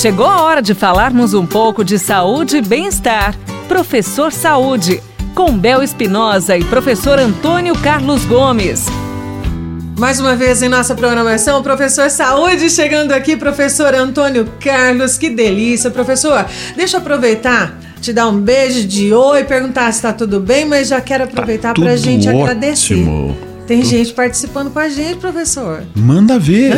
Chegou a hora de falarmos um pouco de saúde e bem-estar. Professor Saúde, com Bel Espinosa e professor Antônio Carlos Gomes. Mais uma vez em nossa programação, professor Saúde chegando aqui, professor Antônio Carlos. Que delícia, professor. Deixa eu aproveitar te dar um beijo de oi, perguntar se está tudo bem, mas já quero aproveitar tá para a gente ótimo. agradecer. Tem gente participando com a gente, professor. Manda ver.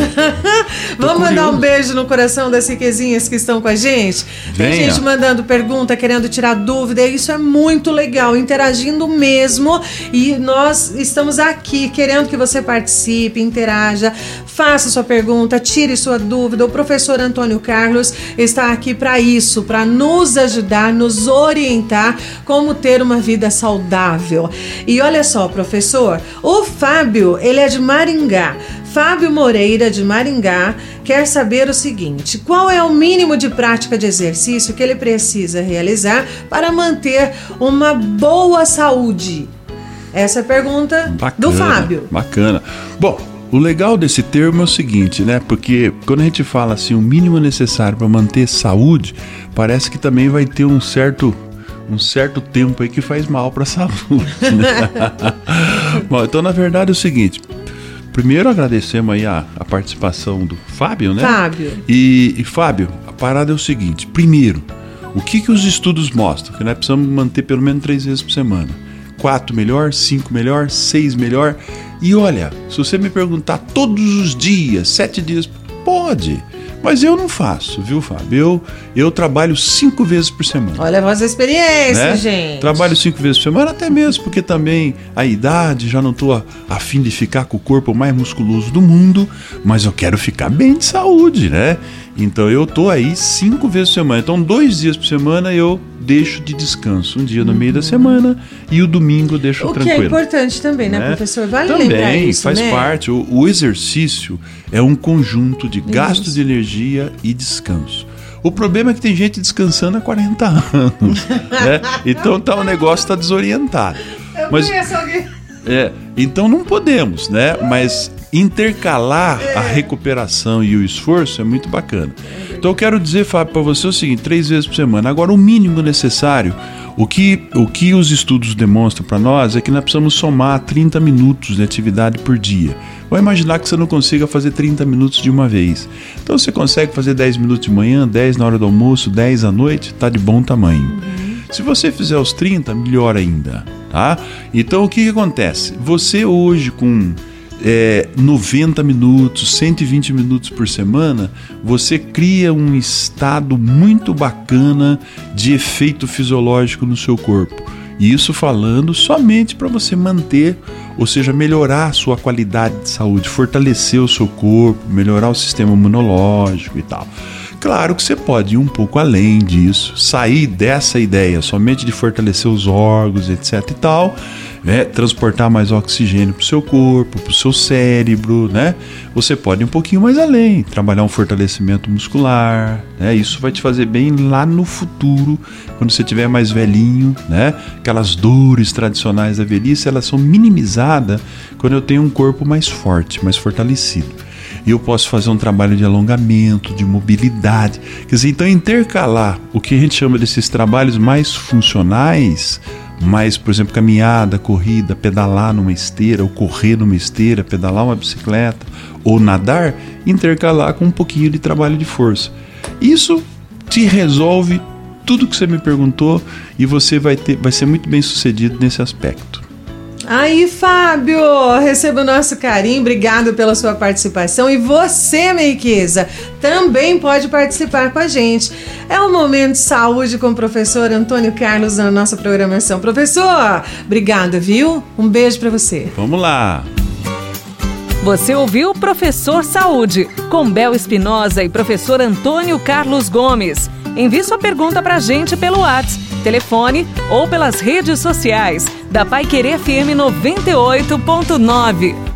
Vamos mandar um beijo no coração das riquezinhas que estão com a gente? Tem Venha. gente mandando pergunta, querendo tirar dúvida. Isso é muito legal, interagindo mesmo. E nós estamos aqui querendo que você participe, interaja, faça sua pergunta, tire sua dúvida. O professor Antônio Carlos está aqui para isso, para nos ajudar, nos orientar como ter uma vida saudável. E olha só, professor, o Fábio, ele é de Maringá. Fábio Moreira, de Maringá, quer saber o seguinte: qual é o mínimo de prática de exercício que ele precisa realizar para manter uma boa saúde? Essa é a pergunta Bacana, do Fábio. Bacana. Bom, o legal desse termo é o seguinte, né? Porque quando a gente fala assim, o mínimo necessário para manter saúde, parece que também vai ter um certo um certo tempo aí que faz mal para a saúde. Né? Bom, então na verdade é o seguinte. Primeiro agradecemos aí a, a participação do Fábio, né? Fábio. E, e, Fábio, a parada é o seguinte: primeiro, o que, que os estudos mostram? Que nós precisamos manter pelo menos três vezes por semana. Quatro melhor, cinco melhor, seis melhor. E olha, se você me perguntar todos os dias, sete dias, pode. Mas eu não faço, viu, Fábio? Eu, eu trabalho cinco vezes por semana. Olha a vossa experiência, né? gente. Trabalho cinco vezes por semana, até mesmo porque também a idade, já não tô a, a fim de ficar com o corpo mais musculoso do mundo, mas eu quero ficar bem de saúde, né? Então eu tô aí cinco vezes por semana. Então, dois dias por semana eu deixo de descanso. Um dia no meio da semana e o domingo eu deixo o tranquilo. que é importante também, né, professor? Vale lembrar Também isso, faz né? parte. O, o exercício é um conjunto de gasto de energia e descanso. O problema é que tem gente descansando há 40 anos. né? Então tá, o negócio está desorientado. Eu Mas- conheço alguém. É, então não podemos, né? Mas intercalar a recuperação e o esforço é muito bacana. Então eu quero dizer, Fábio, para você o seguinte: três vezes por semana. Agora, o mínimo necessário, o que, o que os estudos demonstram para nós é que nós precisamos somar 30 minutos de atividade por dia. Vamos imaginar que você não consiga fazer 30 minutos de uma vez. Então você consegue fazer 10 minutos de manhã, 10 na hora do almoço, 10 à noite, tá de bom tamanho. Se você fizer os 30, melhor ainda, tá? Então o que, que acontece? Você hoje com é, 90 minutos, 120 minutos por semana, você cria um estado muito bacana de efeito fisiológico no seu corpo. E isso falando somente para você manter, ou seja, melhorar a sua qualidade de saúde, fortalecer o seu corpo, melhorar o sistema imunológico e tal. Claro que você pode ir um pouco além disso, sair dessa ideia somente de fortalecer os órgãos, etc e tal, né? transportar mais oxigênio para o seu corpo, para o seu cérebro, né? Você pode ir um pouquinho mais além, trabalhar um fortalecimento muscular, né? Isso vai te fazer bem lá no futuro, quando você tiver mais velhinho, né? Aquelas dores tradicionais da velhice, elas são minimizadas quando eu tenho um corpo mais forte, mais fortalecido e eu posso fazer um trabalho de alongamento, de mobilidade. Quer dizer, então intercalar o que a gente chama desses trabalhos mais funcionais, mais, por exemplo, caminhada, corrida, pedalar numa esteira, ou correr numa esteira, pedalar uma bicicleta, ou nadar, intercalar com um pouquinho de trabalho de força. Isso te resolve tudo que você me perguntou e você vai, ter, vai ser muito bem sucedido nesse aspecto. Aí, Fábio, receba o nosso carinho, obrigado pela sua participação. E você, minha riqueza, também pode participar com a gente. É o Momento de Saúde com o professor Antônio Carlos na nossa programação. Professor, obrigada, viu? Um beijo para você. Vamos lá! Você ouviu Professor Saúde, com Bel Espinosa e professor Antônio Carlos Gomes. Envie sua pergunta pra gente pelo WhatsApp, telefone ou pelas redes sociais da Pai Querer FM 98.9.